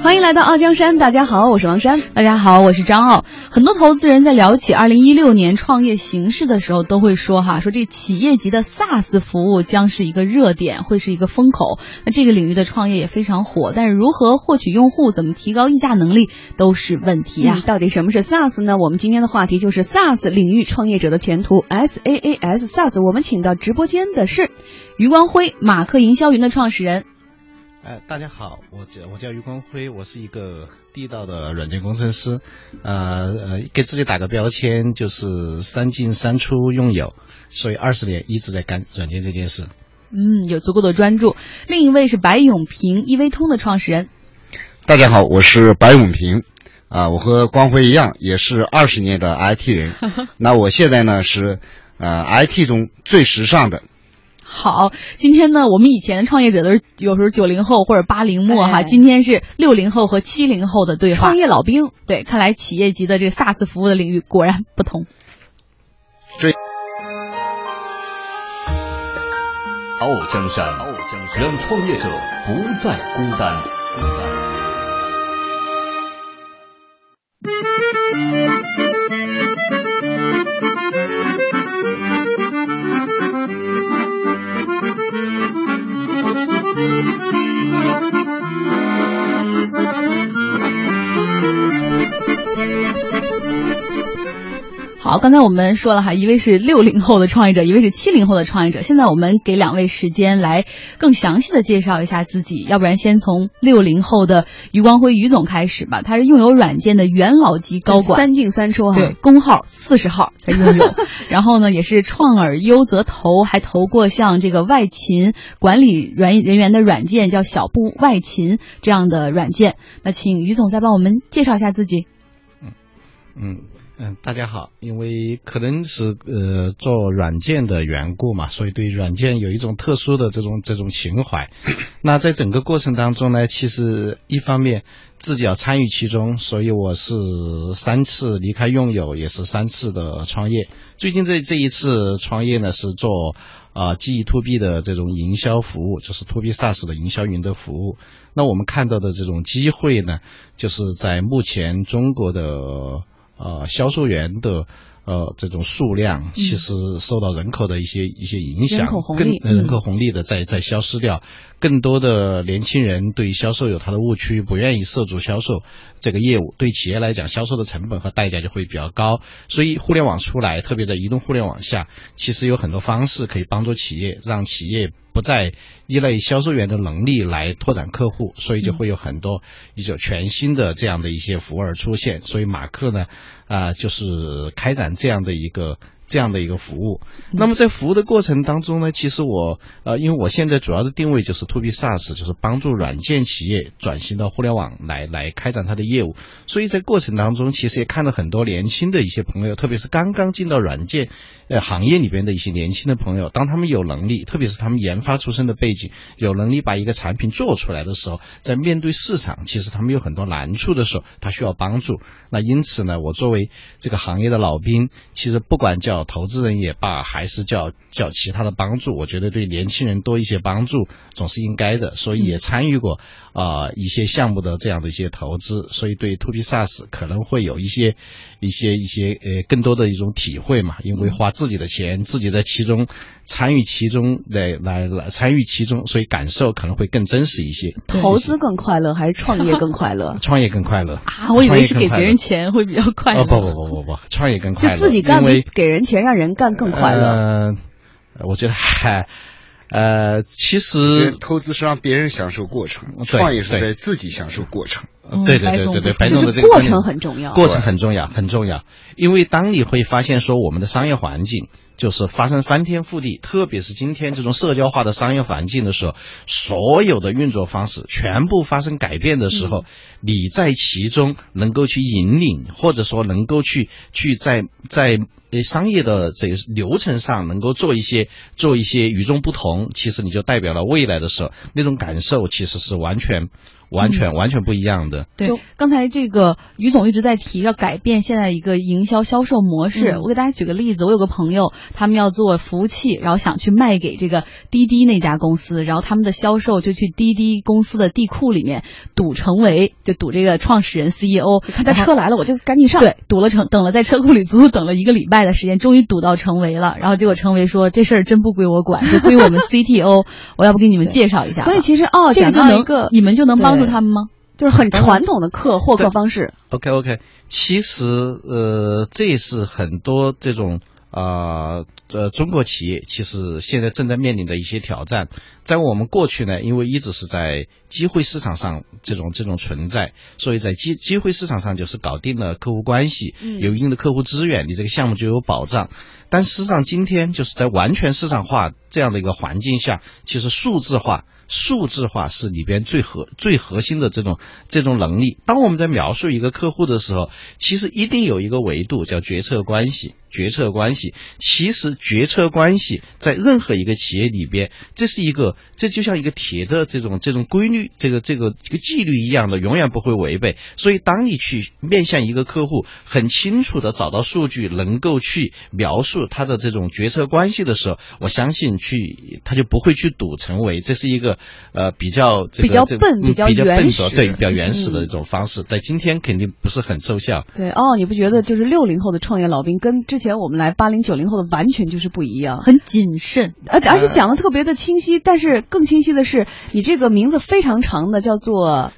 欢迎来到傲江山，大家好，我是王珊，大家好，我是张傲。很多投资人在聊起二零一六年创业形势的时候，都会说哈，说这企业级的 SaaS 服务将是一个热点，会是一个风口。那这个领域的创业也非常火，但是如何获取用户，怎么提高议价能力，都是问题啊。到底什么是 SaaS 呢？我们今天的话题就是 SaaS 领域创业者的前途。S A A S SaaS，我们请到直播间的是余光辉，马克营销云的创始人。呃，大家好，我叫我叫余光辉，我是一个地道的软件工程师，呃呃，给自己打个标签，就是三进三出用友，所以二十年一直在干软件这件事。嗯，有足够的专注。另一位是白永平，易微通的创始人。大家好，我是白永平，啊，我和光辉一样，也是二十年的 IT 人。那我现在呢是呃 IT 中最时尚的。好，今天呢，我们以前的创业者都是有时候九零后或者八零末哈，今天是六零后和七零后的对话。创业老兵，对，看来企业级的这个 SaaS 服务的领域果然不同。追傲江山，傲江山，让创业者不再孤单。好，刚才我们说了哈，一位是六零后的创业者，一位是七零后的创业者。现在我们给两位时间来更详细的介绍一下自己，要不然先从六零后的余光辉余总开始吧。他是拥有软件的元老级高管，三进三出哈，对，工号四十号他拥有。然后呢，也是创尔优则投，还投过像这个外勤管理软人员的软件，叫小布外勤这样的软件。那请余总再帮我们介绍一下自己。嗯嗯。嗯，大家好，因为可能是呃做软件的缘故嘛，所以对软件有一种特殊的这种这种情怀。那在整个过程当中呢，其实一方面自己要参与其中，所以我是三次离开用友，也是三次的创业。最近这这一次创业呢，是做啊记忆 to B 的这种营销服务，就是 to B SaaS 的营销云的服务。那我们看到的这种机会呢，就是在目前中国的。呃，销售员的呃这种数量，其实受到人口的一些一些影响，跟人口红利的在在消失掉。更多的年轻人对销售有他的误区，不愿意涉足销售这个业务。对企业来讲，销售的成本和代价就会比较高。所以互联网出来，特别在移动互联网下，其实有很多方式可以帮助企业，让企业不再依赖销售员的能力来拓展客户。所以就会有很多一种全新的这样的一些服务而出现。所以马克呢，啊，就是开展这样的一个。这样的一个服务，那么在服务的过程当中呢，其实我呃，因为我现在主要的定位就是 to B SaaS，就是帮助软件企业转型到互联网来来开展它的业务，所以在过程当中，其实也看到很多年轻的一些朋友，特别是刚刚进到软件呃行业里边的一些年轻的朋友，当他们有能力，特别是他们研发出身的背景，有能力把一个产品做出来的时候，在面对市场，其实他们有很多难处的时候，他需要帮助。那因此呢，我作为这个行业的老兵，其实不管叫投资人也罢，还是叫叫其他的帮助，我觉得对年轻人多一些帮助总是应该的，所以也参与过啊一些项目的这样的一些投资，所以对 To B SaaS 可能会有一些一些一些呃更多的一种体会嘛，因为花自己的钱，自己在其中参与其中来来来参与其中，所以感受可能会更真实一些。投资更快乐还是创业更快乐？创业更快乐啊！我以为是给别人钱会比较快乐。不不不不不，创业更快乐，就自己干比给人钱让人。干更快乐。嗯，我觉得还，呃，其实投资是让别人享受过程，创业是在自己享受过程。对对对对对，白总的这个过程很重要，过程很重要，很重要。因为当你会发现说，我们的商业环境就是发生翻天覆地，特别是今天这种社交化的商业环境的时候，所有的运作方式全部发生改变的时候，你在其中能够去引领，或者说能够去去在在商业的这个流程上能够做一些做一些与众不同，其实你就代表了未来的时候那种感受，其实是完全。完全、完全不一样的。对，刚才这个于总一直在提要改变现在一个营销销售模式。嗯我给大家举个例子，我有个朋友，他们要做服务器，然后想去卖给这个滴滴那家公司，然后他们的销售就去滴滴公司的地库里面堵成为，就堵这个创始人 CEO，看他车来了，我就赶紧上。对，堵了成，等了在车库里足足等了一个礼拜的时间，终于堵到成为了。然后结果成为说：“这事儿真不归我管，就归我们 CTO，我要不给你们介绍一下。”所以其实哦，讲这个就能到一个你们就能帮助他们吗？就是很传统的客获客方式。OK OK，其实呃，这也是很多这种啊呃中国企业其实现在正在面临的一些挑战。在我们过去呢，因为一直是在机会市场上这种这种存在，所以在机机会市场上就是搞定了客户关系，嗯有一定的客户资源，你这个项目就有保障。但事实上，今天就是在完全市场化这样的一个环境下，其实数字化。数字化是里边最核最核心的这种这种能力。当我们在描述一个客户的时候，其实一定有一个维度叫决策关系。决策关系，其实决策关系在任何一个企业里边，这是一个，这就像一个铁的这种这种规律，这个这个这个纪律一样的，永远不会违背。所以，当你去面向一个客户，很清楚的找到数据，能够去描述他的这种决策关系的时候，我相信去他就不会去赌成为这是一个呃比较这个比较笨比较嗯比较笨原始拙对比较原始的嗯一种方式，在今天肯定不是很奏效。对哦，你不觉得就是六零后的创业老兵跟之前我们来八零九零后的完全就是不一样？很谨慎。而而且讲的特别的清晰，但是更清晰的是，你这个名字非常长的，叫做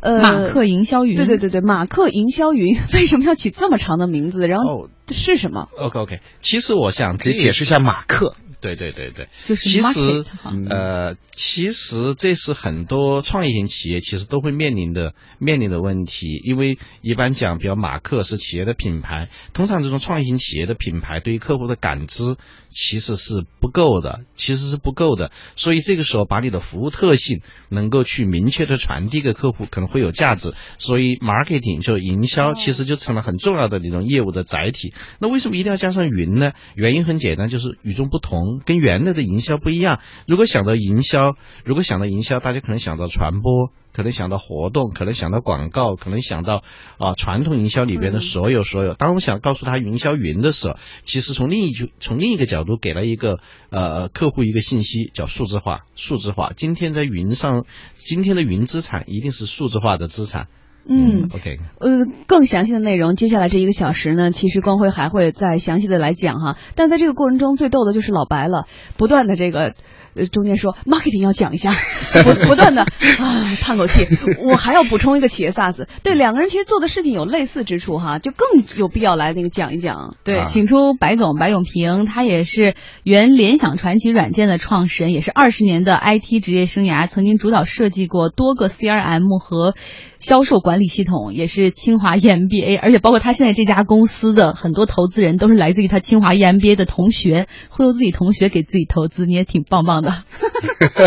呃马克营销云，对对对对，马克营销云 为什么要起这么长的名字？然后哦是什么？，OK OK，其实我想直接解释一下马克。对对对对，就是其实哈。呃，其实这是很多创业型企业其实都会面临的面临的问题，因为一般讲，比如马克是企业的品牌，通常这种创业型企业的品牌对于客户的感知其实是不够的，其实是不够的，所以这个时候把你的服务特性能够去明确的传递给客户，可能会有价值，所以 marketing 就营销其实就成了很重要的那种业务的载体。那为什么一定要加上云呢？原因很简单，就是与众不同，跟原来的营销不一样。如果想到营销，如果想到营销，大家可能想到传播，可能想到活动，可能想到广告，可能想到啊、传统营销里边的所有所有。当我想告诉他营销云的时候，其实从另一从另一个角度给了一个呃客户一个信息，叫数字化。数字化，今天在云上，今天的云资产一定是数字化的资产。嗯。，OK。呃，更详细的内容，接下来这一个小时呢，其实光辉还会再详细的来讲哈。但在这个过程中，最逗的就是老白了，不断的这个。呃，中间说 marketing 要讲一下，不不断的啊叹口气，我还要补充一个企业 SaaS，对两个人其实做的事情有类似之处哈，就更有必要来那个讲一讲。对，啊请出白总白永平，他也是原联想传奇软件的创始人，也是二十年的 IT 职业生涯，曾经主导设计过多个 CRM 和销售管理系统，也是清华 EMBA，而且包括他现在这家公司的很多投资人都是来自于他清华 EMBA 的同学，会有自己同学给自己投资，你也挺棒棒的。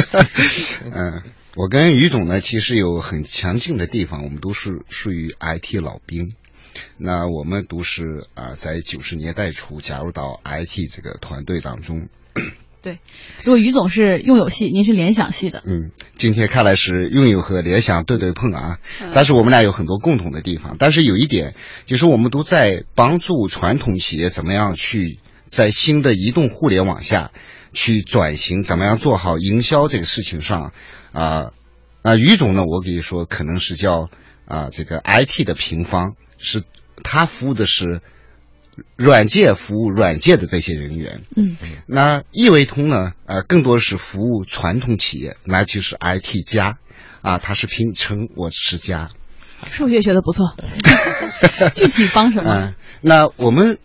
嗯，我跟于总呢，其实有很强劲的地方，我们都是属于 IT 老兵。那我们都是啊、在九十年代初加入到 IT 这个团队当中。如果于总是用友系，您是联想系的，嗯，今天看来是用友和联想对对碰啊，但是我们俩有很多共同的地方。但是有一点，就是我们都在帮助传统企业怎么样去在新的移动互联网下去转型，怎么样做好营销这个事情上啊。那于总呢，我可以说可能是叫啊这个 IT 的平方，是他服务的是软件服务软件的这些人员。嗯，那易维通呢，呃，更多是服务传统企业，那就是 IT 加，啊，它是拼成我是加。数学学的不错，具体帮什么？嗯，那我们，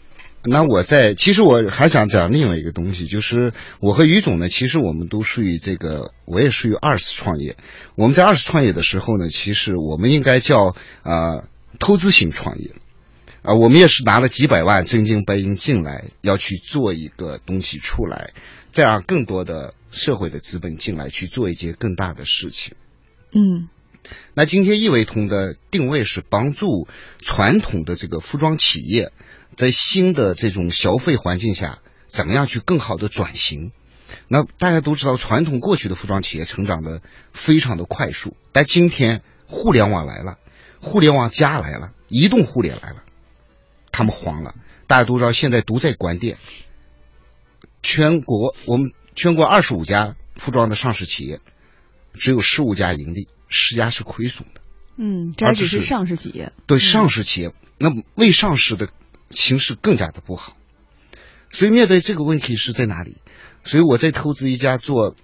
那我在，其实我还想讲另外一个东西，就是我和于总呢，其实我们都属于这个，我也属于二次创业。我们在二次创业的时候呢，其实我们应该叫呃投资型创业。啊、我们也是拿了几百万真金白银进来，要去做一个东西出来，再让更多的社会的资本进来去做一件更大的事情。嗯那今天易维通的定位是帮助传统的这个服装企业，在新的这种消费环境下，怎么样去更好的转型？那大家都知道，传统过去的服装企业成长的非常的快速，但今天互联网来了，互联网加来了，移动互联来了，他们慌了。大家都知道，现在都在关店。全国我们全国二十五家服装的上市企业，只有十五家盈利，十家是亏损的。嗯，这还只是上市企业。对上市企业，那未上市的形势更加的不好。所以面对这个问题是在哪里？所以我在投资一家做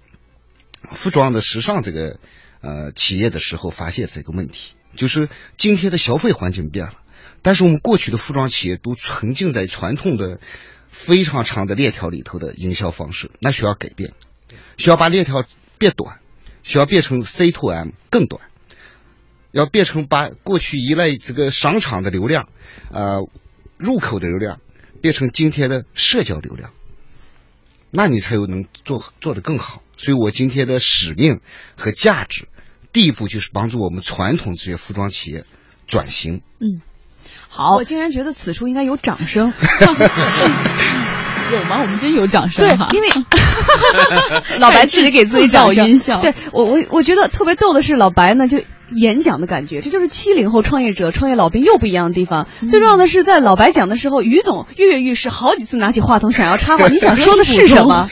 服装的时尚这个呃企业的时候，发现这个问题，就是今天的消费环境变了，但是我们过去的服装企业都沉浸在传统的非常长的链条里头的营销方式，那需要改变，需要把链条变短，需要变成 C to M 更短，要变成把过去依赖这个商场的流量，呃入口的流量。变成今天的社交流量，那你才有能做做得更好。所以我今天的使命和价值，第一步就是帮助我们传统这些服装企业转型。嗯，好，我竟然觉得此处应该有掌声。有吗？我们真有掌声对，因为 老白自己给自己找音效。对我，我我觉得特别逗的是老白呢，就演讲的感觉，这就是七零后创业者、创业老兵又不一样的地方。最重要的是，在老白讲的时候，于总跃跃欲试，好几次拿起话筒想要插话。你想说的是什么？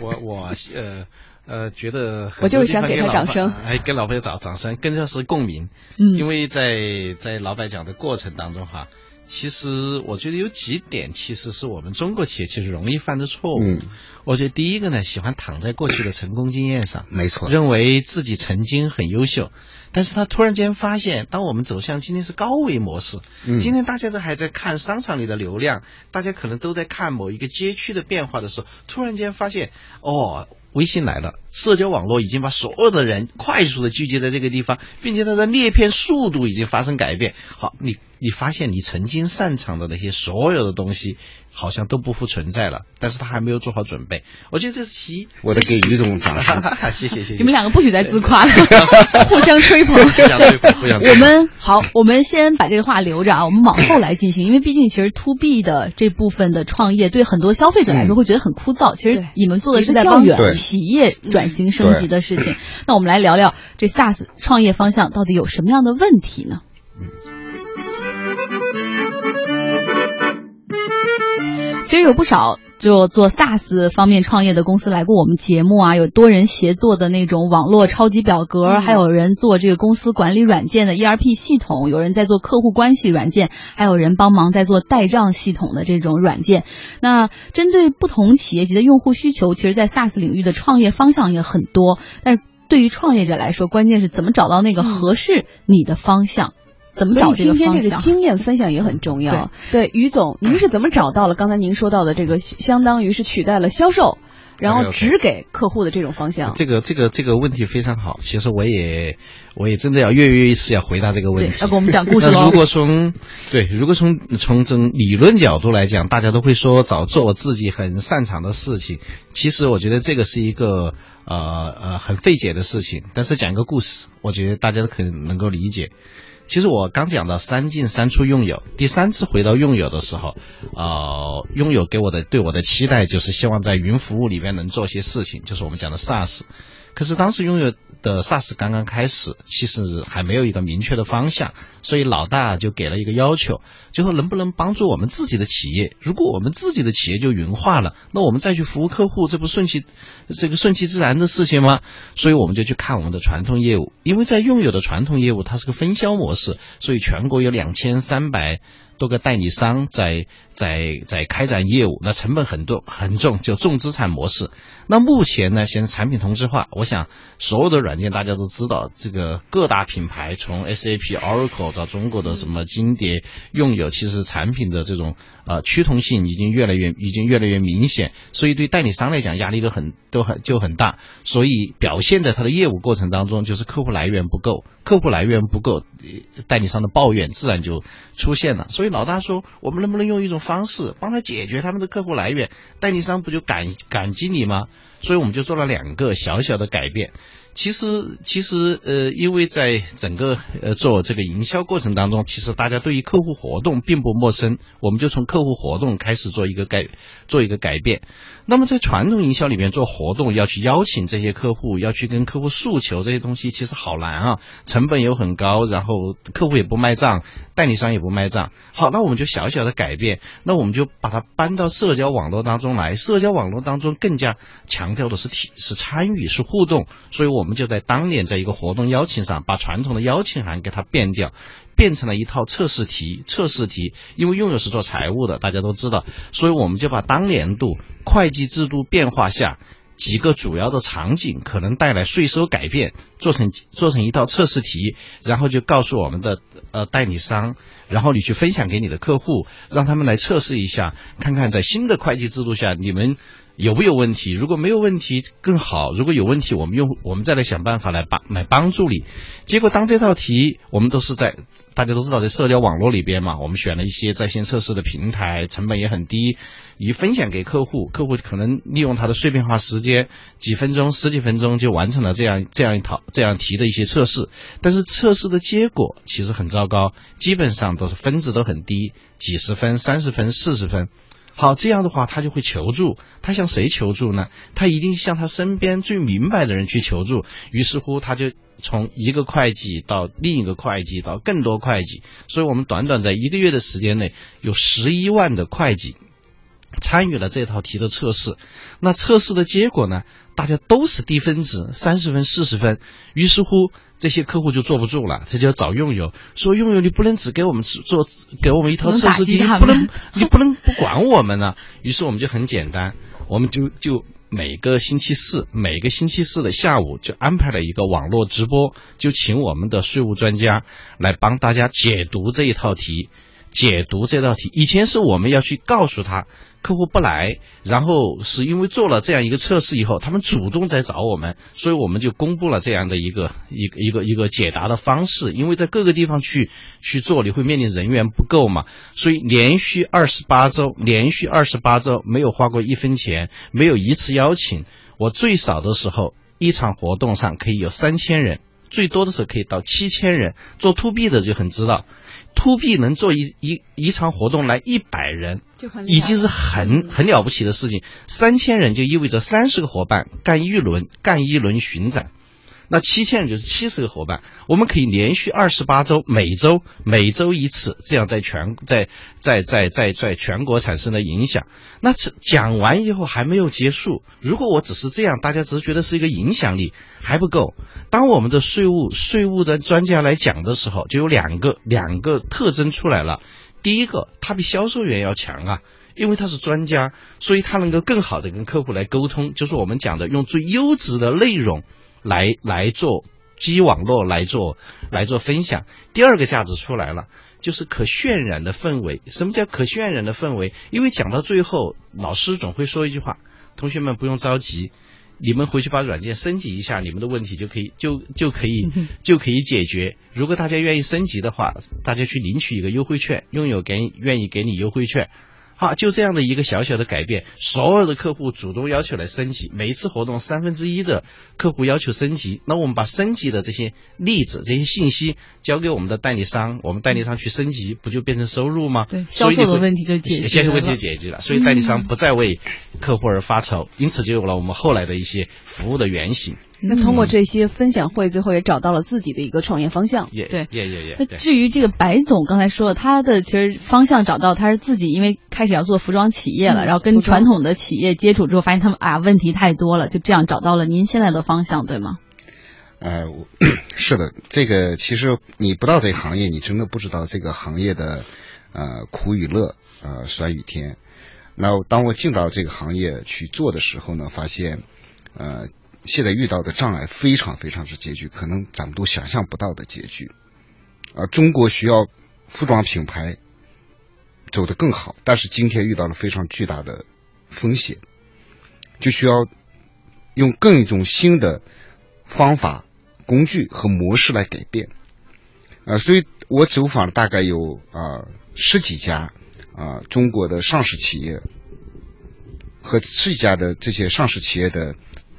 我我呃呃觉得我就是想给他掌声，哎，给老白找掌声，更加是共鸣。嗯，因为在在老板讲的过程当中哈。其实我觉得有几点，其实是我们中国企业其实容易犯的错误。嗯，我觉得第一个呢，喜欢躺在过去的成功经验上，没错，认为自己曾经很优秀，但是他突然间发现，当我们走向今天是高维模式，嗯，今天大家都还在看商场里的流量，大家可能都在看某一个街区的变化的时候，突然间发现，哦。微信来了，社交网络已经把所有的人快速的聚集在这个地方，并且它的裂片速度已经发生改变。好，你你发现你曾经擅长的那些所有的东西。好像都不复存在了，但是他还没有做好准备。我觉得这是其一。我得给于总掌声，谢谢谢谢。你们两个不许再自夸了，互相吹捧。对，我们好，我们先把这个话留着啊，我们往后来进行，因为毕竟其实 to B 的这部分的创业，对很多消费者来说会觉得很枯燥。其实你们做的是在帮企业转型升级的事情。那我们来聊聊这 SaaS 创业方向到底有什么样的问题呢？其实有不少就做 SaaS 方面创业的公司来过我们节目啊，有多人协作的那种网络超级表格，还有人做这个公司管理软件的 ERP 系统，有人在做客户关系软件，还有人帮忙在做代账系统的这种软件。那针对不同企业级的用户需求，其实，在 SaaS 领域的创业方向也很多。但是对于创业者来说，关键是怎么找到那个合适你的方向。怎么找今天这个经验分享也很重要。对，于总，您是怎么找到了刚才您说到的这个，相当于是取代了销售，然后只给客户的这种方向？这个这个这个问题非常好。其实我也我也真的要跃跃欲试要回答这个问题。要给我们讲故事如果从对，如果从从从理论角度来讲，大家都会说找做我自己很擅长的事情。其实我觉得这个是一个呃呃很费解的事情。但是讲一个故事，我觉得大家都可能能够理解。其实我刚讲到三进三出用友，第三次回到用友的时候，呃，用友给我的对我的期待就是希望在云服务里面能做些事情，就是我们讲的 SaaS。可是当时拥有的 SaaS 刚刚开始，其实还没有一个明确的方向，所以老大就给了一个要求，就说能不能帮助我们自己的企业？如果我们自己的企业就云化了，那我们再去服务客户，这不顺其这个顺其自然的事情吗？所以我们就去看我们的传统业务，因为在拥有的传统业务它是个分销模式，所以全国有两千三百。多个代理商在在在开展业务，那成本很多很重，就重资产模式。那目前呢，现在产品同质化，我想所有的软件大家都知道，这个各大品牌从 SAP、Oracle 到中国的什么金蝶、用友，其实产品的这种呃趋同性已经越来越已经越来越明显，所以对代理商来讲压力都很都很就很大，所以表现在他的业务过程当中就是客户来源不够，客户来源不够，代理商的抱怨自然就出现了，所以。老大说：“我们能不能用一种方式帮他解决他们的客户来源？代理商不就感感激你吗？”所以我们就做了两个小小的改变。其实，其实，呃，因为在整个呃做这个营销过程当中，其实大家对于客户活动并不陌生，我们就从客户活动开始做一个改，做一个改变。那么在传统营销里面做活动，要去邀请这些客户，要去跟客户诉求这些东西，其实好难啊，成本又很高，然后客户也不卖账，代理商也不卖账。好，那我们就小小的改变，那我们就把它搬到社交网络当中来，社交网络当中更加强调的是体是参与是互动，所以我我们就在当年在一个活动邀请上，把传统的邀请函给它变掉。变成了一套测试题，测试题，因为拥有是做财务的，大家都知道，所以我们就把当年度会计制度变化下几个主要的场景可能带来税收改变，做成做成一套测试题，然后就告诉我们的呃代理商，然后你去分享给你的客户，让他们来测试一下，看看在新的会计制度下你们。有没有问题？如果没有问题更好。如果有问题，我们用我们再来想办法来帮来帮助你。结果当这套题，我们都是在大家都知道在社交网络里边嘛，我们选了一些在线测试的平台，成本也很低，一分享给客户，客户可能利用他的碎片化时间，几分钟、十几分钟就完成了这样这样一套这样题的一些测试。但是测试的结果其实很糟糕，基本上都是分值都很低，几十分、三十分、四十分。好，这样的话他就会求助，他向谁求助呢？他一定向他身边最明白的人去求助。于是乎，他就从一个会计到另一个会计到更多会计，所以我们短短在一个月的时间内，有十一万的会计。参与了这套题的测试，那测试的结果呢？大家都是低分值，三十分、四十分。于是乎，这些客户就坐不住了，他就要找用友，说：“用友，你不能只给我们做，给我们一套测试题，不能，你不能不管我们呢。”于是我们就很简单，我们就就每个星期四，每个星期四的下午就安排了一个网络直播，就请我们的税务专家来帮大家解读这一套题。解读这道题，以前是我们要去告诉他，客户不来，然后是因为做了这样一个测试以后，他们主动在找我们，所以我们就公布了这样的一个一个一个一个解答的方式。因为在各个地方去去做，你会面临人员不够嘛，所以连续二十八周，连续二十八周没有花过一分钱，没有一次邀请。我最少的时候，一场活动上可以有三千人，最多的时候可以到七千人。做 to B 的就很知道。To B 能做一一一场活动来一百人，已经是很很了不起的事情。三千人就意味着三十个伙伴干一轮，干一轮巡展。那七千人就是七十个伙伴，我们可以连续二十八周，每周每周一次，这样在全在在在在在全国产生的影响。那讲完以后还没有结束，如果我只是这样，大家只是觉得是一个影响力还不够。当我们的税务税务的专家来讲的时候，就有两个两个特征出来了。第一个，他比销售员要强啊，因为他是专家，所以他能够更好的跟客户来沟通，就是我们讲的用最优质的内容。来来做基网络来做来做分享，第二个价值出来了，就是可渲染的氛围。什么叫可渲染的氛围？因为讲到最后，老师总会说一句话：“同学们不用着急，你们回去把软件升级一下，你们的问题就可以就就可以就可以解决。如果大家愿意升级的话，大家去领取一个优惠券，拥有给愿意给你优惠券。”好，就这样的一个小小的改变，所有的客户主动要求来升级，每一次活动三分之一的客户要求升级，那我们把升级的这些例子、这些信息交给我们的代理商，我们代理商去升级，不就变成收入吗？对，销售的问题就解决销售问题就解决了，所以代理商不再为客户而发愁，因此就有了我们后来的一些服务的原型。那通过这些分享会，最后也找到了自己的一个创业方向。对，也也也。那至于这个白总刚才说了，他的其实方向找到，他是自己因为开始要做服装企业了，然后跟传统的企业接触之后，发现他们啊问题太多了，就这样找到了您现在的方向，对吗？呃，是的，这个其实你不到这个行业，你真的不知道这个行业的呃苦与乐，呃酸与甜。那当我进到这个行业去做的时候呢，发现呃。现在遇到的障碍非常非常之拮据，可能咱们都想象不到的拮据。啊，中国需要服装品牌走得更好，但是今天遇到了非常巨大的风险，就需要用更一种新的方法、工具和模式来改变。啊，所以我走访了大概有啊十几家啊中国的上市企业和十几家的这些上市企业的。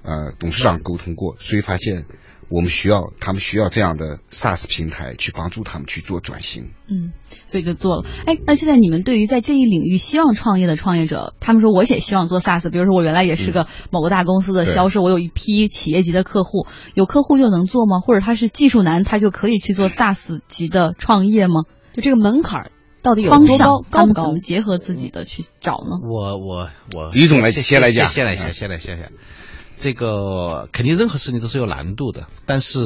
呃，董事长沟通过，所以发现我们需要他们需要这样的 SaaS 平台去帮助他们去做转型。嗯，所以就做了。哎，那现在你们对于在这一领域希望创业的创业者，他们说我也希望做 SaaS，比如说我原来也是个某个大公司的销售，我有一批企业级的客户，有客户就能做吗？或者他是技术男，他就可以去做 SaaS 级的创业吗？就这个门槛到底有方向，高他们高怎么结合自己的去找呢？我我我，于总来先先来讲先来先先来先来。这个肯定任何事情都是有难度的，但是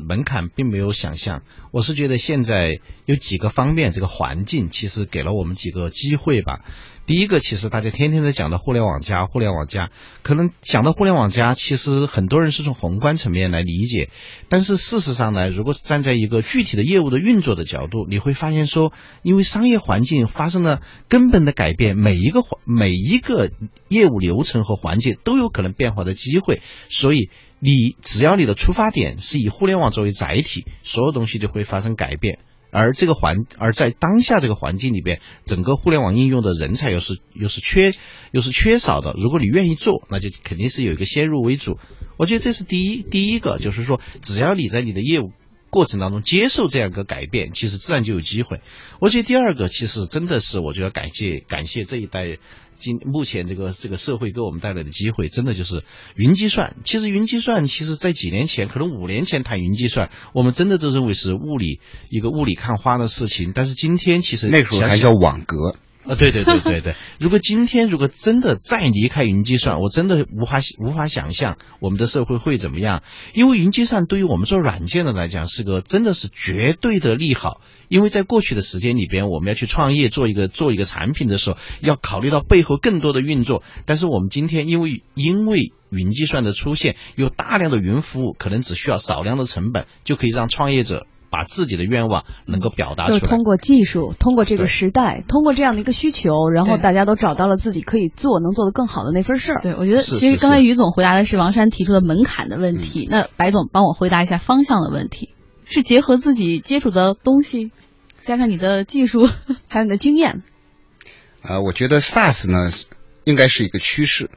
门槛并没有想象。我是觉得现在有几个方面，这个环境其实给了我们几个机会吧。第一个，其实大家天天在讲的互联网加，互联网加，可能讲到互联网加，其实很多人是从宏观层面来理解，但是事实上呢，如果站在一个具体的业务的运作的角度，你会发现说，因为商业环境发生了根本的改变，每一个环每一个业务流程和环节都有可能变化的机会，所以你只要你的出发点是以互联网作为载体，所有东西就会发生改变。而这个环，而在当下这个环境里边，整个互联网应用的人才又是又是缺又是缺少的。如果你愿意做，那就肯定是有一个先入为主。我觉得这是第一第一个，就是说，只要你在你的业务过程当中接受这样一个改变，其实自然就有机会。我觉得第二个，其实真的是我觉得感谢感谢这一代。今目前这个这个社会给我们带来的机会，真的就是云计算。其实云计算，其实在几年前，可能五年前谈云计算，我们真的都认为是物理一个雾里看花的事情。但是今天其实那时候还叫网格。啊，对对对对对！如果今天如果真的再离开云计算，我真的无法无法想象我们的社会会怎么样。因为云计算对于我们做软件的来讲，是个真的是绝对的利好。因为在过去的时间里边，我们要去创业做一个做一个产品的时候，要考虑到背后更多的运作。但是我们今天因为因为云计算的出现，有大量的云服务，可能只需要少量的成本，就可以让创业者。把自己的愿望能够表达出来，就是通过技术，通过这个时代，通过这样的一个需求，然后大家都找到了自己可以做、能做的更好的那份事儿。对，我觉得其实刚才于总回答的是王山提出的门槛的问题，那白总帮我回答一下方向的问题，是结合自己接触的东西，加上你的技术，还有你的经验。呃，我觉得 SaaS 呢应该是一个趋势。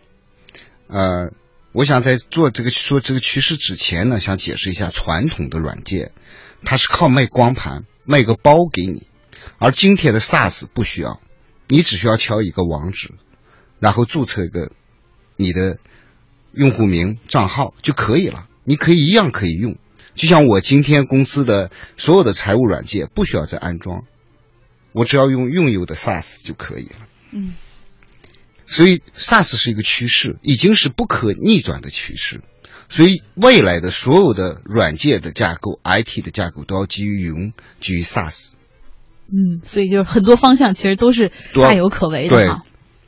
呃，我想在做这个说这个趋势之前呢，想解释一下传统的软件。它是靠卖光盘，卖个包给你，而今天的 SaaS 不需要，你只需要敲一个网址，然后注册一个你的用户名账号就可以了，你可以一样可以用。就像我今天公司的所有的财务软件不需要再安装，我只要用用有的 SaaS 就可以了。嗯，所以 SaaS 是一个趋势，已经是不可逆转的趋势。所以，未来的所有的软件的架构、IT 的架构都要基于云、基于 SaaS。嗯，所以就是很多方向其实都是大有可为的对。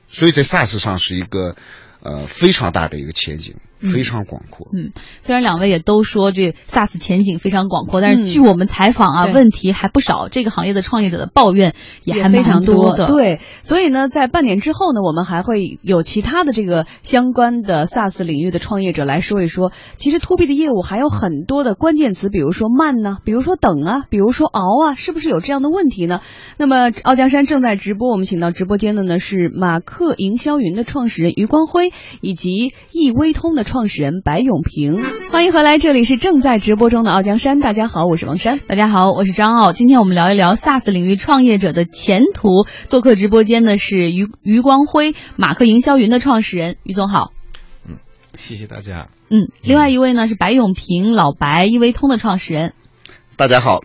所以在 SaaS 上是一个呃非常大的一个前景。非常广阔。嗯，虽然两位也都说这 SaaS 前景非常广阔，但是据我们采访啊，问题还不少。这个行业的创业者的抱怨也还非常多的。对，所以呢，在半年之后呢，我们还会有其他的这个相关的 SaaS 领域的创业者来说一说。其实 To B 的业务还有很多的关键词，比如说慢呢，比如说等啊，比如说熬啊，是不是有这样的问题呢？那么傲江山正在直播，我们请到直播间的呢是马克营销云的创始人余光辉，以及易微通的创。始人白永平，欢迎回来，这里是正在直播中的傲江山。大家好，我是王山。大家好，我是张傲。今天我们聊一聊 SaaS 领域创业者的前途。做客直播间的是余余光辉，马克营销云的创始人。余总好。嗯，谢谢大家。嗯，另外一位呢是白永平，老白易微通的创始人。大家好。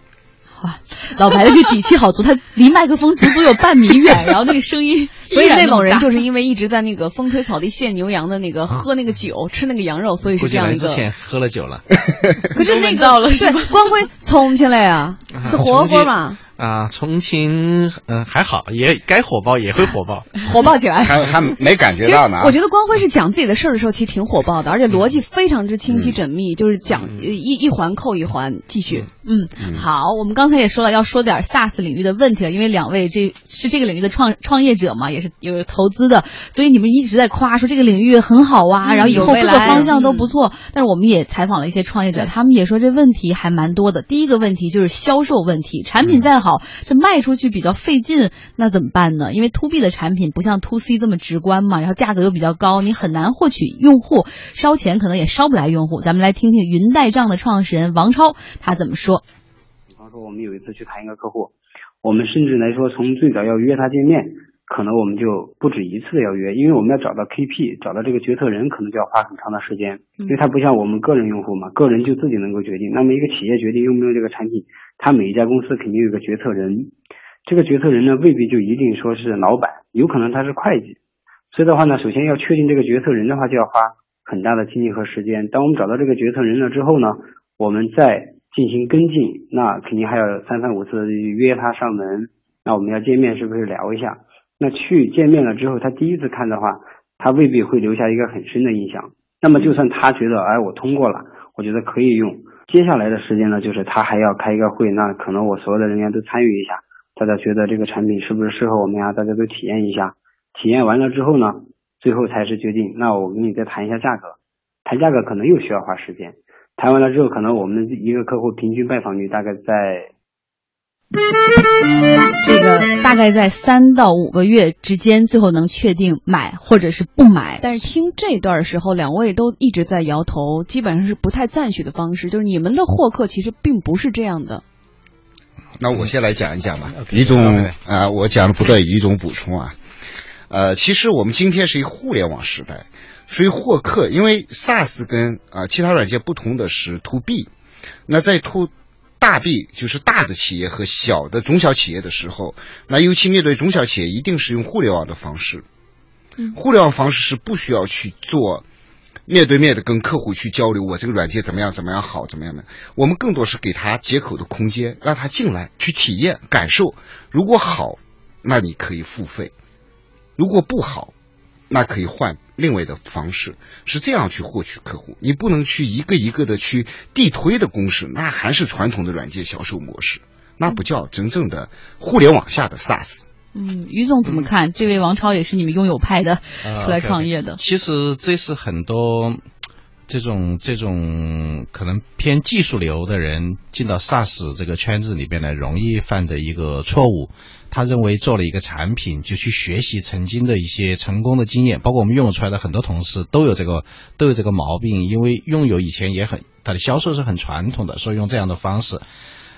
哇，老白的这底气好足，他离麦克风足足有半米远，然后那个声音，所以内蒙人就是因为一直在那个风吹草低见牛羊的那个喝那个酒，吃那个羊肉，所以是这样一个。之前喝了酒了。可是那个是，光辉重庆来呀，是火锅嘛。啊，重庆，嗯，还好，也该火爆也会火爆，火爆起来，还还没感觉到呢。我觉得光辉是讲自己的事儿的时候，其实挺火爆的，而且逻辑非常之清晰缜密，就是讲一一环扣一环，继续。嗯，好，我们刚才也说了，要说点 SaaS 领域的问题了，因为两位这是这个领域的创创业者嘛，也是有投资的，所以你们一直在夸说这个领域很好啊，然后以后各个方向都不错。但是我们也采访了一些创业者，他们也说这问题还蛮多的。第一个问题就是销售问题，产品再好。好，这卖出去比较费劲，那怎么办呢？因为 to B 的产品不像 to C 这么直观嘛，然后价格又比较高，你很难获取用户，烧钱可能也烧不来用户。咱们来听听云代账的创始人王超他怎么说。说，我们有一次去谈一个客户，我们甚至来说，从最早要约他见面。可能我们就不止一次的要约，因为我们要找到 KP，找到这个决策人，可能就要花很长的时间。因为他不像我们个人用户嘛，个人就自己能够决定。那么一个企业决定用不用这个产品，他每一家公司肯定有个决策人，这个决策人呢未必就一定说是老板，有可能他是会计。所以的话呢，首先要确定这个决策人的话，就要花很大的精力和时间。当我们找到这个决策人了之后呢，我们再进行跟进，那肯定还要三番五次约他上门。那我们要见面，是不是聊一下？那去见面了之后，他第一次看的话，他未必会留下一个很深的印象。那么就算他觉得，哎，我通过了，我觉得可以用。接下来的时间呢，就是他还要开一个会，那可能我所有的人员都参与一下，大家觉得这个产品是不是适合我们呀？大家都体验一下。体验完了之后呢，最后才是决定。那我跟你再谈一下价格，谈价格可能又需要花时间。谈完了之后，可能我们一个客户平均拜访率大概在。这个大概在三到五个月之间，最后能确定买或者是不买。但是听这段时候，两位都一直在摇头，基本上是不太赞许的方式。就是你们的获客其实并不是这样的。那我先来讲一讲吧，一种啊，我讲的不对，一种补充啊。呃，其实我们今天是一个互联网时代，所以获客，因为 SaaS 跟啊其他软件不同的是 To B，那在 To 大 B 就是大的企业和小的中小企业的时候，那尤其面对中小企业，一定是用互联网的方式。嗯，互联网方式是不需要去做面对面的跟客户去交流，我这个软件怎么样怎么样好怎么样的。我们更多是给他接口的空间，让他进来去体验感受。如果好，那你可以付费；如果不好，那可以换另外的方式，是这样去获取客户。你不能去一个一个的去地推的公式，那还是传统的软件销售模式，那不叫真正的互联网下的 SaaS。嗯，于总怎么看？这位王超也是你们拥有派的出来创业的。其实这是很多这种这种可能偏技术流的人进到 SaaS 这个圈子里边来容易犯的一个错误。他认为做了一个产品就去学习曾经的一些成功的经验，包括我们用出来的很多同事都有这个都有这个毛病，因为拥有以前也很他的销售是很传统的，所以用这样的方式，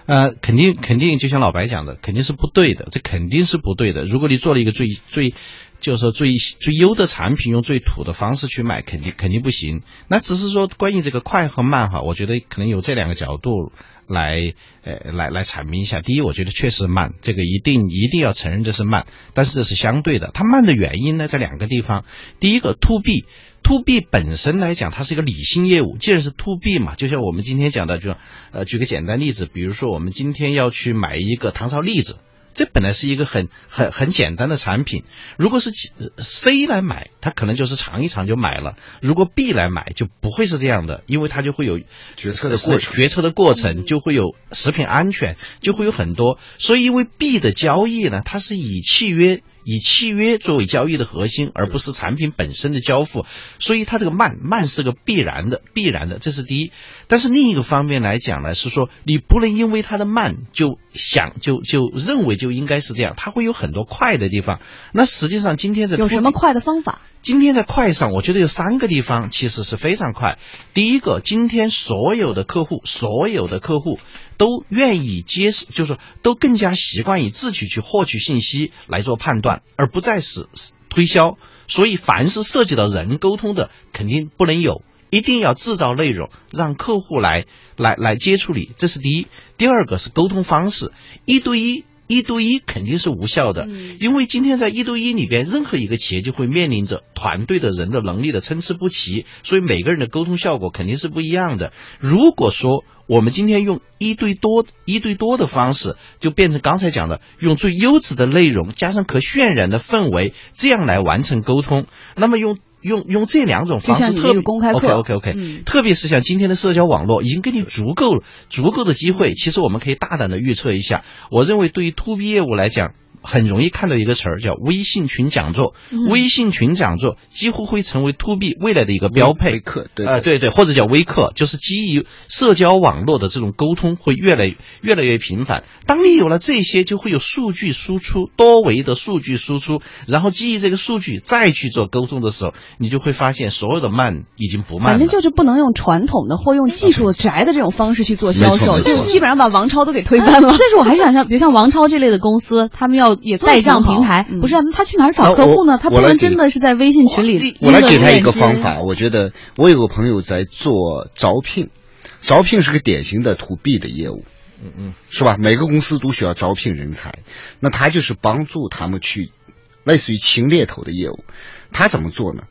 呃，肯定肯定就像老白讲的，肯定是不对的，这肯定是不对的。如果你做了一个最最就是说最最优的产品，用最土的方式去卖，肯定肯定不行。那只是说关于这个快和慢哈，我觉得可能有这两个角度。来，呃，来来阐明一下。第一，我觉得确实慢，这个一定一定要承认这是慢，但是这是相对的。它慢的原因呢，在两个地方。第一个，to B，to B 本身来讲，它是一个理性业务。既然是 to B 嘛，就像我们今天讲的，就呃，举个简单例子，比如说我们今天要去买一个糖炒栗子。这本来是一个很很很简单的产品，如果是 C 来买，他可能就是尝一尝就买了；如果 B 来买，就不会是这样的，因为它就会有决策的过程，决策的过程就会有食品安全，就会有很多。所以，因为 B 的交易呢，它是以契约。以契约作为交易的核心，而不是产品本身的交付，所以它这个慢慢是个必然的，必然的，这是第一。但是另一个方面来讲呢，是说你不能因为它的慢就想就就认为就应该是这样，它会有很多快的地方。那实际上今天的有什么快的方法？今天在快上，我觉得有三个地方其实是非常快。第一个，今天所有的客户，所有的客户都愿意接，就是都更加习惯于自己去获取信息来做判断，而不再是推销。所以，凡是涉及到人沟通的，肯定不能有，一定要制造内容，让客户来来来接触你，这是第一。第二个是沟通方式，一对一。一对一肯定是无效的，因为今天在一对一里边，任何一个企业就会面临着团队的人的能力的参差不齐，所以每个人的沟通效果肯定是不一样的。如果说我们今天用一对多、一对多的方式，就变成刚才讲的，用最优质的内容加上可渲染的氛围，这样来完成沟通，那么用。用用这两种方式，特别公开课，OK OK OK，特别是像今天的社交网络，已经给你足够足够的机会。其实我们可以大胆的预测一下，我认为对于 To B 业务来讲，很容易看到一个词儿叫微信群讲座，嗯微信群讲座几乎会成为 to B 未来的一个标配。微课对呃，对对，或者叫微课，就是基于社交网络的这种沟通会越来越来越频繁。当你有了这些，就会有数据输出，多维的数据输出，然后基于这个数据再去做沟通的时候，你就会发现所有的慢已经不慢了。反正就是不能用传统的或用技术宅的这种方式去做销售，就基本上把王超都给推翻了。但是我还是想像，比如像王超这类的公司，他们要也带账平台，嗯不是、啊、那他去哪儿找客户呢？他不能真的是在微信群里。我来给他一个方法，我觉得我有个朋友在做招聘，招聘是个典型的 to B 的业务，嗯嗯，是吧？每个公司都需要招聘人才，那他就是帮助他们去，类似于清猎头的业务。他怎么做呢？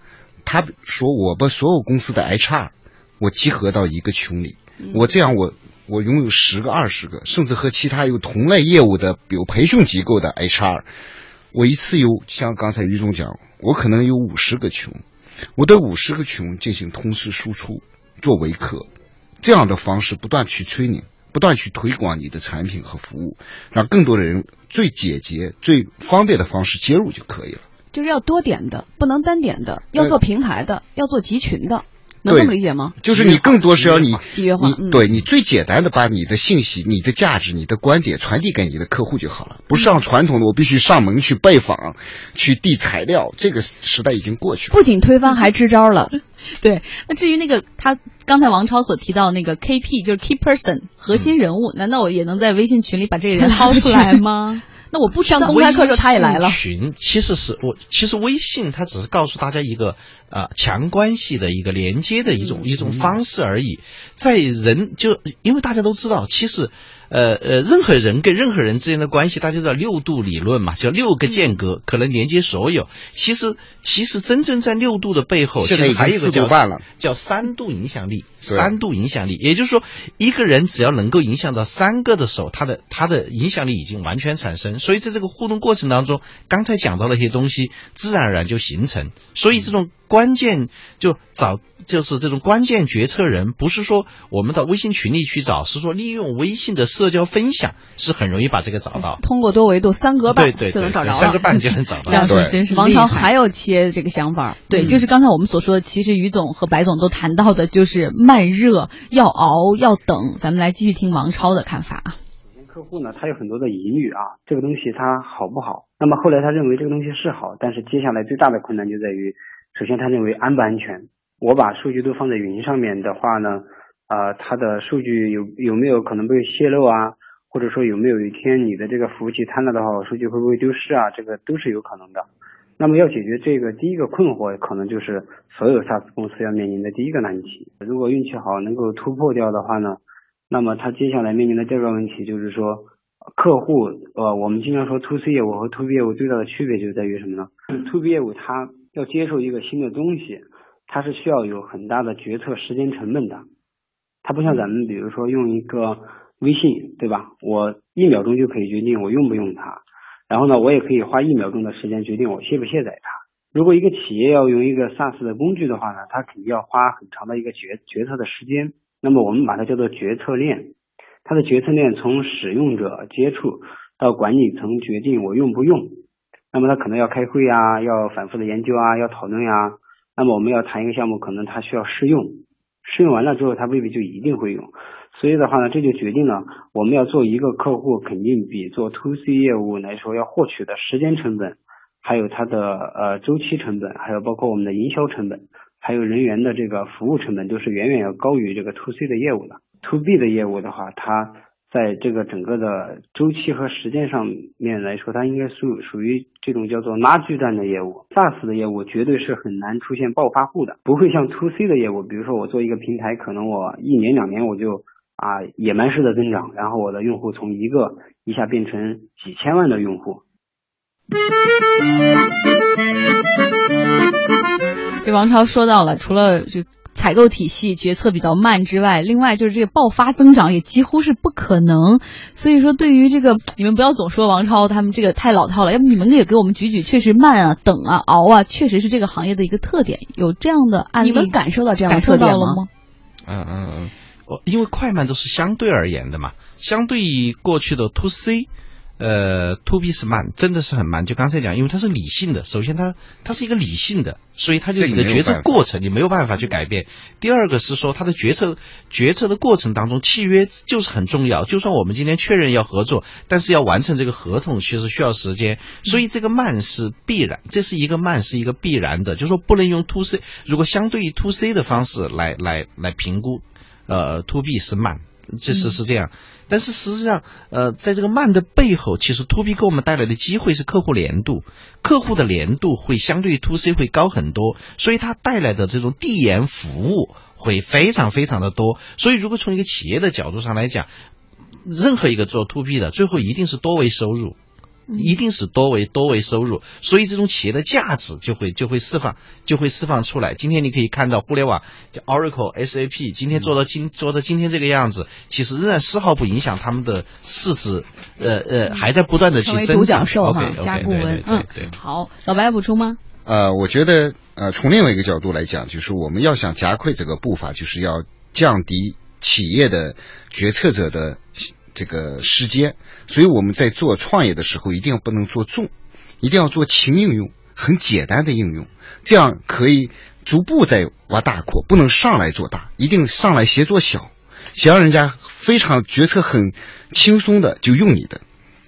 他说我把所有公司的 HR 我集合到一个群里，我这样我我拥有十个、二十个，甚至和其他有同类业务的，比如培训机构的 HR，我一次有像刚才于总讲，我可能有五十个群，我对五十个群进行同时输出，做微客，这样的方式不断去催你，不断去推广你的产品和服务，让更多的人最简洁、最方便的方式接入就可以了。就是要多点的，不能单点的，要做平台的，要做集群的，能这么理解吗？就是你更多是要你集约化你嗯对你最简单的把你的信息、你的价值、你的观点传递给你的客户就好了，不像传统的我必须上门去拜访、去递材料，这个时代已经过去了。不仅推翻，还支招了。对，那至于那个他刚才王超所提到那个 KP，就是 Key Person 核心人物，难道我也能在微信群里把这个人掏出来吗？那我不上公开课的时候他也来了群其实是我，其实微信它只是告诉大家一个啊、呃强关系的一个连接的一种、一种方式而已。在人就因为大家都知道，其实呃呃，任何人跟任何人之间的关系，大家知道六度理论嘛，叫六个间隔、可能连接所有。其实其实真正在六度的背后，现在还有一个叫度半了，叫三度影响力，三度影响力，也就是说，一个人只要能够影响到三个的时候，他的他的影响力已经完全产生。所以在这个互动过程当中，刚才讲到那些东西，自然而然就形成。所以这种关键就找就是这种关键决策人，不是说我们到微信群里去找，是说利用微信的社交分享是很容易把这个找到。通过多维度三格半对对对，就能找着了。三个半就能找到。这样说对真是王超还有些这个想法，对，嗯就是刚才我们所说的，其实于总和白总都谈到的，就是慢热，要熬，要等。咱们来继续听王超的看法啊。客户呢，他有很多的疑虑啊，这个东西它好不好？那么后来他认为这个东西是好，但是接下来最大的困难就在于，首先他认为安不安全。我把数据都放在云上面的话呢，呃，它的数据有有没有可能被泄露啊？或者说有没有一天你的这个服务器瘫了的话，我数据会不会丢失啊？这个都是有可能的。那么要解决这个第一个困惑，可能就是所有 SaaS 公司要面临的第一个难题。如果运气好能够突破掉的话呢，那么他接下来面临的第二个问题就是说，客户呃，我们经常说 to C 业务和 to B 业务最大的区别就在于什么呢？to B 业务它要接受一个新的东西，它是需要有很大的决策时间成本的。它不像咱们比如说用一个微信，对吧？我一秒钟就可以决定我用不用它，然后呢，我也可以花一秒钟的时间决定我卸不卸载它。如果一个企业要用一个 SaaS 的工具的话呢，它肯定要花很长的一个决决策的时间。那么我们把它叫做决策链，它的决策链从使用者接触到管理层决定我用不用，那么他可能要开会啊，要反复的研究啊，要讨论呀、那么我们要谈一个项目，可能他需要试用，试用完了之后，他未必就一定会用。所以的话呢，这就决定了我们要做一个客户，肯定比做 to C 业务来说要获取的时间成本，还有它的呃周期成本，还有包括我们的营销成本，还有人员的这个服务成本，都是远远要高于这个 to C 的业务的。to B 的业务的话，它在这个整个的周期和时间上面来说，它应该属属于这种叫做拉锯战的业务。SaaS 的业务绝对是很难出现暴发户的，不会像 to C 的业务，比如说我做一个平台，可能我一年两年我就啊野蛮式的增长，然后我的用户从一个一下变成几千万的用户。这王超说到了，除了这采购体系决策比较慢之外，另外就是这个爆发增长也几乎是不可能。所以说，对于这个你们不要总说王超他们这个太老套了，要不你们也给我们举举，确实慢啊、等啊、熬啊，确实是这个行业的一个特点。有这样的案例，你们感受到这样的特点了吗？嗯嗯嗯，我因为快慢都是相对而言的嘛，相对于过去的 to C，呃，to B 是慢，真的是很慢。就刚才讲，因为它是理性的，首先它它是一个理性的，所以它就你的决策过程你没有办法去改变。第二个是说它的决策决策的过程当中，契约就是很重要。就算我们今天确认要合作，但是要完成这个合同，其实需要时间，所以这个慢是必然，这是一个慢是一个必然的，就是说不能用 to C，如果相对于 to C 的方式来来来评估，呃，to B 是慢。这是是这样，但是实际上，呃，在这个慢的背后，其实 to B 给我们带来的机会是客户粘度，客户的粘度会相对于 to C 会高很多，所以它带来的这种递延服务会非常非常的多。所以，如果从一个企业的角度上来讲，任何一个做 to B 的，最后一定是多维收入。一定是多维多维收入，所以这种企业的价值就会就会释放就会释放出来。今天你可以看到互联网，叫 Oracle、SAP，今天做到今做到今天这个样子，其实仍然丝毫不影响他们的市值，呃呃，还在不断的去增长。独角兽哈，加顾问，嗯，好，老白补充吗？呃，我觉得呃，从另外一个角度来讲，就是我们要想加快这个步伐，就是要降低企业的决策者的。这个时间，所以我们在做创业的时候，一定不能做重，一定要做轻应用，很简单的应用，这样可以逐步在挖大扩，不能上来做大，一定上来先做小，先让人家非常决策很轻松的就用你的。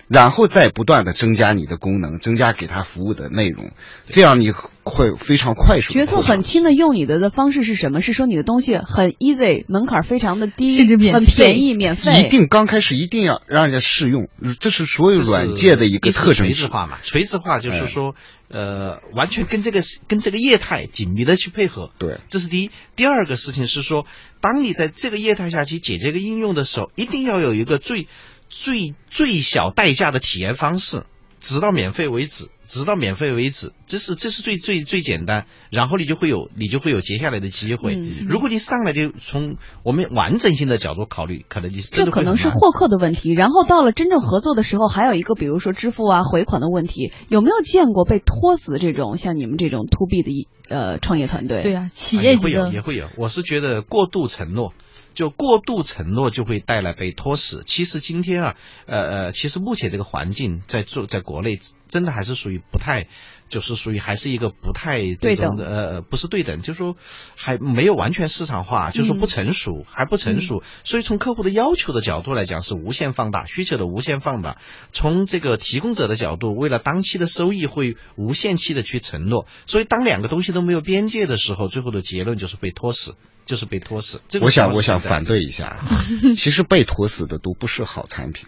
然后再不断的增加你的功能，增加给他服务的内容，这样你会非常快速。决策很轻的用你的的方式是什么？是说你的东西很 easy，门槛非常的低，甚至免很便宜，免费。一定刚开始一定要让人家试用，这是所有软件的一个特征。垂直化嘛，垂直化就是说，呃，完全跟这个跟这个业态紧密的去配合。对，这是第一。第二个事情是说，当你在这个业态下去解决一个应用的时候，一定要有一个最。最最小代价的体验方式，直到免费为止，直到免费为止，这是这是最最最简单，然后你就会有你就会有接下来的机会。如果你上来就从我们完整性的角度考虑，可能你是这可能是获客的问题。然后到了真正合作的时候，还有一个比如说支付啊回款的问题，有没有见过被拖死这种像你们这种 to B 的一呃创业团队？对啊，企业也会有也会有。我是觉得过度承诺。就过度承诺就会带来被拖死。其实今天啊，呃呃，其实目前这个环境在做，在国内真的还是属于不太，就是属于还是一个不太这种的，呃，不是对等，就是说还没有完全市场化，就是说不成熟，还不成熟。所以从客户的要求的角度来讲，是无限放大需求的无限放大。从这个提供者的角度，为了当期的收益会无限期的去承诺。所以当两个东西都没有边界的时候，最后的结论就是被拖死。就是被拖死。我想，我想反对一下。其实被拖死的都不是好产品。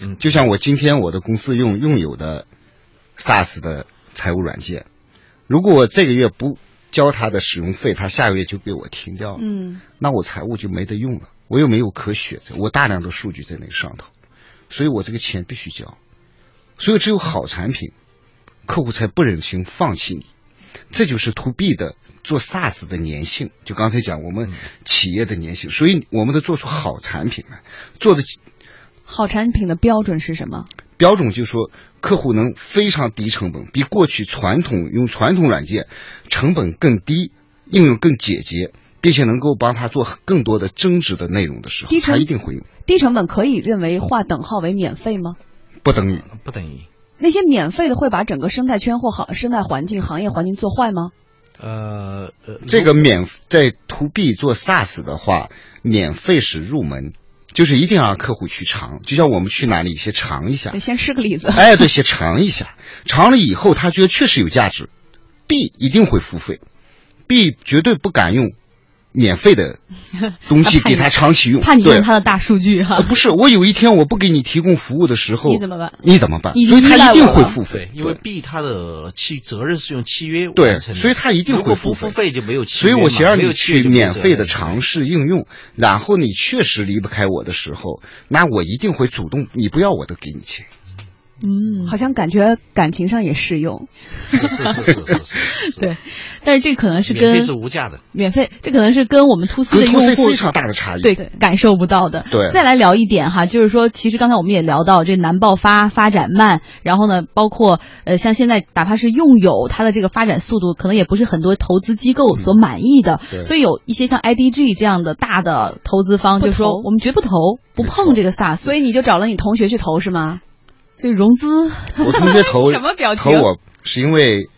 嗯，就像我今天我的公司用用有的 SaaS 的财务软件，如果我这个月不交他的使用费，他下个月就被我停掉了。嗯，那我财务就没得用了，我又没有可选择，我大量的数据在那个上头，所以我这个钱必须交。所以只有好产品，客户才不忍心放弃你。这就是 to B 的做 SaaS 的粘性，就刚才讲我们企业的粘性，所以我们得做出好产品来。做的好产品的标准是什么？标准就是说客户能非常低成本，比过去传统用传统软件成本更低，应用更简洁，并且能够帮他做更多的增值的内容的时候，他一定会用。低成本可以认为划等号为免费吗？不等于，不等于。那些免费的会把整个生态圈或好生态环境、行业环境做坏吗？呃呃，这个免在 to B 做 SaaS 的话，免费是入门，就是一定要让客户去尝，就像我们去哪里先尝一下。先吃个例子。哎，对，先尝一下，尝了以后他觉得确实有价值，B 一定会付费，B 绝对不敢用。免费的东西给他长期用，怕你用他的大数据哈？不是，我有一天我不给你提供服务的时候，你怎么办？你怎么办？所以他一定会付费，因为 B 他的契责任是用契约完成的，所以他一定会付费。付费就没有契约所以我想让你去免费的尝试应用，然后你确实离不开我的时候，那我一定会主动，你不要我都给你钱。嗯，好像感觉感情上也适用。是是是是是。对，但是这可能是跟免费是无价的，免费这可能是跟我们 to C 的用户非常大的差异，对感受不到的。对，再来聊一点哈，就是说，其实刚才我们也聊到这难爆发发展慢，然后呢，包括呃，像现在哪怕是用友，它的这个发展速度可能也不是很多投资机构所满意的，所以有一些像 IDG 这样的大的投资方就说，我们绝不投，不碰这个 SaaS，所以你就找了你同学去投是吗？所以融资，我同学投 什么表情投？我是因为，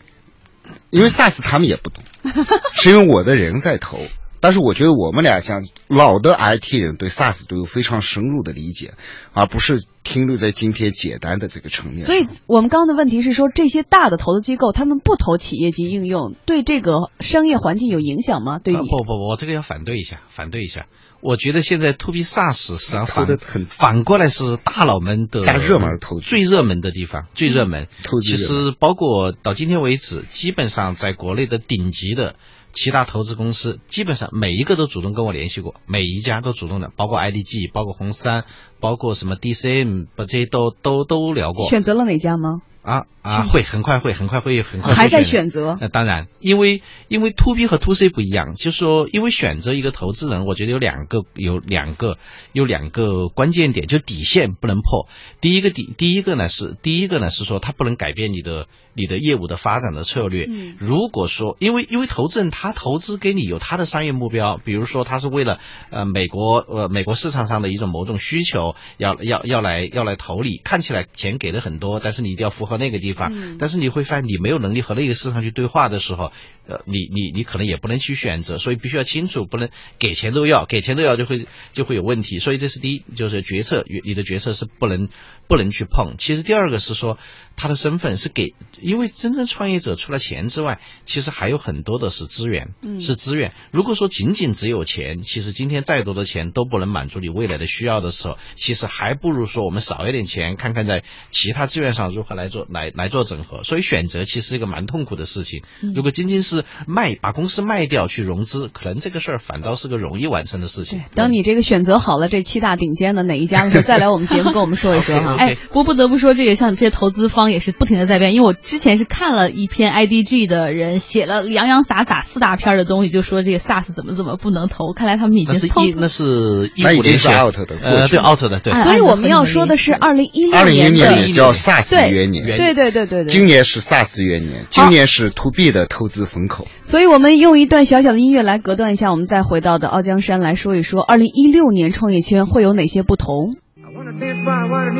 因为 SaaS 他们也不懂，是因为我的人在投。但是我觉得我们俩像老的 IT 人对 SaaS 都有非常深入的理解，而不是停留在今天简单的这个层面。所以我们刚刚的问题是说，这些大的投资机构他们不投企业级应用，对这个商业环境有影响吗？对你？呃不不不，我这个要反对一下，反对一下。我觉得现在 to B SaaS 实际上反很反过来是大佬们的大热门投资最热门的地方，最热门。其投资热门实包括到今天为止，基本上在国内的顶级的其他投资公司，基本上每一个都主动跟我联系过，每一家都主动的，包括 IDG，包括红杉，包括什么 DCM，把这些都都都聊过。选择了哪家吗？啊啊，会很快会很快会很快还在选择。那、当然，因为因为 to B 和 to C 不一样，就是说，因为选择一个投资人，我觉得有两个有两个有两个关键点，就底线不能破。第一个底第一个呢是第一个呢是说，他不能改变你的你的业务的发展的策略。嗯如果说，因为因为投资人他投资给你有他的商业目标，比如说他是为了呃美国呃美国市场上的一种某种需求，要要要来要来投你，看起来钱给的很多，但是你一定要符合那个地方。嗯但是你会发现你没有能力和那个市场去对话的时候，呃，你你你可能也不能去选择，所以必须要清楚，不能给钱都要，给钱都要就会就会有问题。所以这是第一，就是决策，你的决策是不能不能去碰。其实第二个是说他的身份是给，因为真正创业者除了钱之外，其实还有很多的是资源，嗯是资源。如果说仅仅只有钱，其实今天再多的钱都不能满足你未来的需要的时候，其实还不如说我们少一点钱，看看在其他资源上如何来做来来做整合。所以选择其实是一个蛮痛苦的事情。如果仅仅是卖把公司卖掉去融资，可能这个事儿反倒是个容易完成的事情。等你这个选择好了这七大顶尖的哪一家的时候，再来我们节目跟我们说一说哈。哎，不过不得不说，这个像这些投资方也是不停的在变。因为我之前是看了一篇 IDG 的人写了洋洋洒洒四大篇的东西，就说这个 SaaS 怎么怎么不能投。看来他们已那是经偷一那是一那已经是五年前 out 的过呃，对去 out 的对。哎所以我们要说的是二零一二零一年的，年叫 SaaS 元年，对对对对对。今年是 SaaS 元年，今年是 To B 的投资风口。所以我们用一段小小的音乐来隔断一下，我们再回到的傲江山来说一说，二零一六年创业圈会有哪些不同？I wanna dance by water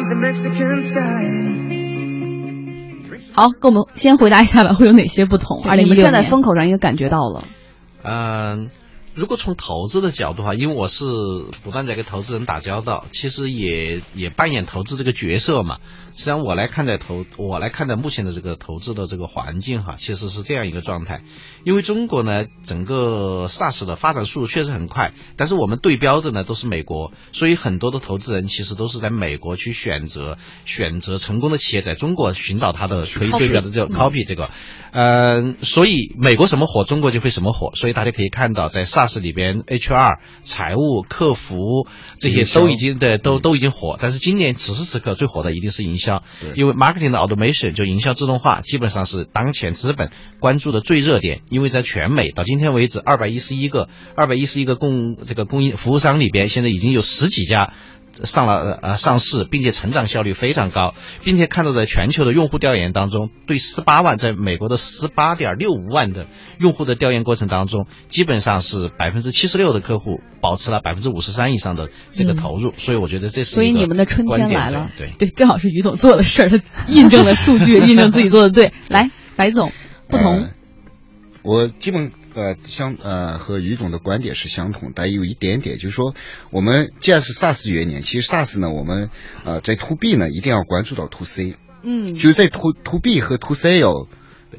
好，跟我们先回答一下吧，会有哪些不同？二零一六年你们站在风口上应该感觉到了。嗯，如果从投资的角度哈，因为我是不断在跟投资人打交道，其实也也扮演投资这个角色嘛。实际上我来看待投，我来看待目前的这个投资的这个环境哈，其实是这样一个状态。因为中国呢，整个 SaaS 的发展速度确实很快，但是我们对标的呢都是美国，所以很多的投资人其实都是在美国去选择选择成功的企业，在中国寻找它的可以对标的这个 copy 这个，嗯、所以美国什么火，中国就会什么火，所以大家可以看到，在 SaaS 里边，HR、财务、客服这些都已经对都都已经火，但是今年此时此刻最火的一定是营销对，因为 marketing 的 automation 就营销自动化，基本上是当前资本关注的最热点，因为在全美到今天为止，二百一十一个二百一十一个供这个供应服务商里边，现在已经有十几家。上了呃上市，并且成长效率非常高，并且看到在全球的用户调研当中，对十八万在美国的十八点六五万的用户的调研过程当中，基本上是百分之七十六的客户保持了百分之五十三以上的这个投入，所以我觉得这是所以你们的春天来了对。对对，正好是于总做的事儿，他印证了数据，印证自己做的对。来，白总，不同呃。我基本呃相呃和于总的观点是相同，但有一点点就是说，我们既然是 SaaS 元年，其实 SaaS 呢，我们呃在 To B 呢一定要关注到 To C，嗯，就是在 To To B 和 To C 有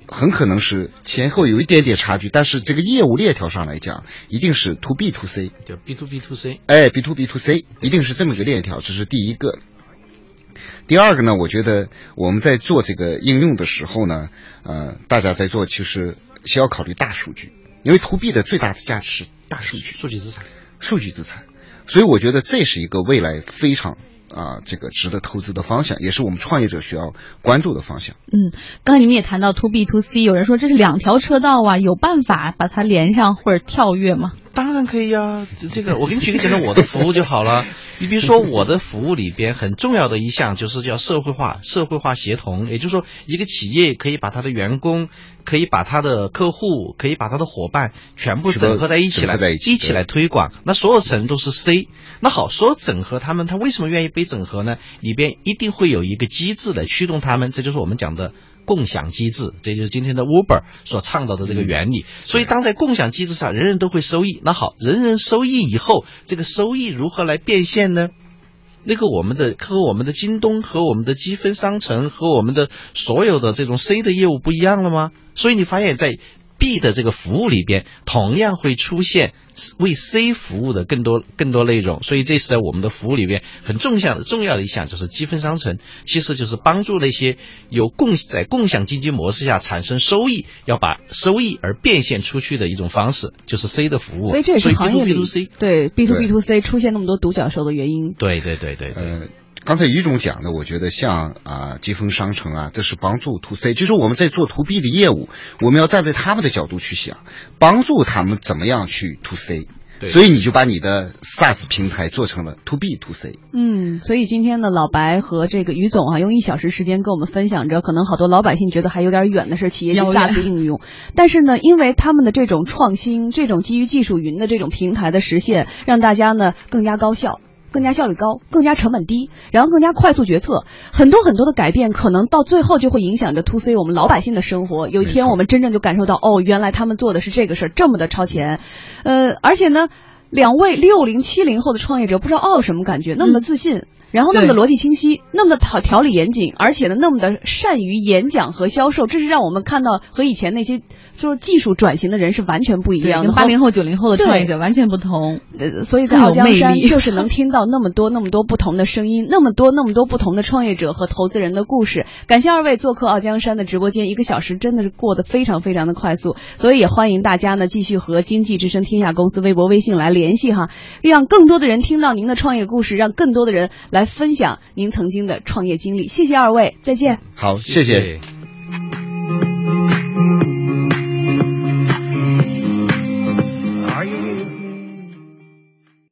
很可能是前后有一点点差距，但是这个业务链条上来讲，一定是 To B To C，叫 B to B to C，哎，B to B to C 一定是这么一个链条，这是第一个。第二个呢，我觉得我们在做这个应用的时候呢，呃，大家在做其实先要考虑大数据，因为 to B 的最大的价值是大数据，数据资产。数据资产，所以我觉得这是一个未来非常啊、这个值得投资的方向，也是我们创业者需要关注的方向。嗯，刚才你们也谈到 to B to C，有人说这是两条车道啊，有办法把它连上或者跳跃吗？当然可以呀、这这个我给你举个简单我的服务就好了。你比如说我的服务里边很重要的一项就是叫社会化、社会化协同，也就是说一个企业可以把他的员工、可以把他的客户、可以把他的伙伴全部整合在一起来，一起起来推广。那所有层都是 C。那好，所有整合他们，他为什么愿意被整合呢？里边一定会有一个机制来驱动他们，这就是我们讲的。共享机制，这就是今天的 Uber 所倡导的这个原理。所以，当在共享机制上，人人都会收益。那好，人人收益以后，这个收益如何来变现呢？那个我们的和我们的京东和我们的积分商城和我们的所有的这种 C 的业务不一样了吗？所以你发现，在 B 的这个服务里边，同样会出现为 C 服务的更多更多内容，所以这是在我们的服务里边很重要的重要的一项，就是积分商城，其实就是帮助那些有共在共享经济模式下产生收益，要把收益而变现出去的一种方式，就是 C 的服务。所以这也是行业里 B to C 对 B to B to C 出现那么多独角兽的原因。对对对对对。呃，刚才于总讲的，我觉得像啊积分商城啊，这是帮助 to C，就是我们在做 to B 的业务，我们要站在他们的角度去想，帮助他们怎么样去 to C。对所以你就把你的 SaaS 平台做成了 to B to C。嗯，所以今天呢，老白和这个于总啊，用一小时时间跟我们分享着，可能好多老百姓觉得还有点远的事企业级遥远 SaaS 应用，但是呢，因为他们的这种创新，这种基于技术云的这种平台的实现，让大家呢更加高效。更加效率高，更加成本低，然后更加快速决策，很多很多的改变，可能到最后就会影响着 to C 我们老百姓的生活。有一天我们真正就感受到，哦，原来他们做的是这个事儿，这么的超前，呃，而且呢，两位六零七零后的创业者，不知道哦什么感觉，那么的自信，然后那么的逻辑清晰，那么的条条理严谨，而且呢，那么的善于演讲和销售，这是让我们看到和以前那些就是技术转型的人是完全不一，样的。八零后、九零后的创业者完全不同。呃，所以在傲江山 就是能听到那么多、那么多不同的声音，那么多、那么多不同的创业者和投资人的故事。感谢二位做客傲江山的直播间，一个小时真的是过得非常非常的快速，所以也欢迎大家呢继续和经济之声天下公司微博、微信来联系哈，让更多的人听到您的创业故事，让更多的人来分享您曾经的创业经历。谢谢二位，再见。好，谢谢谢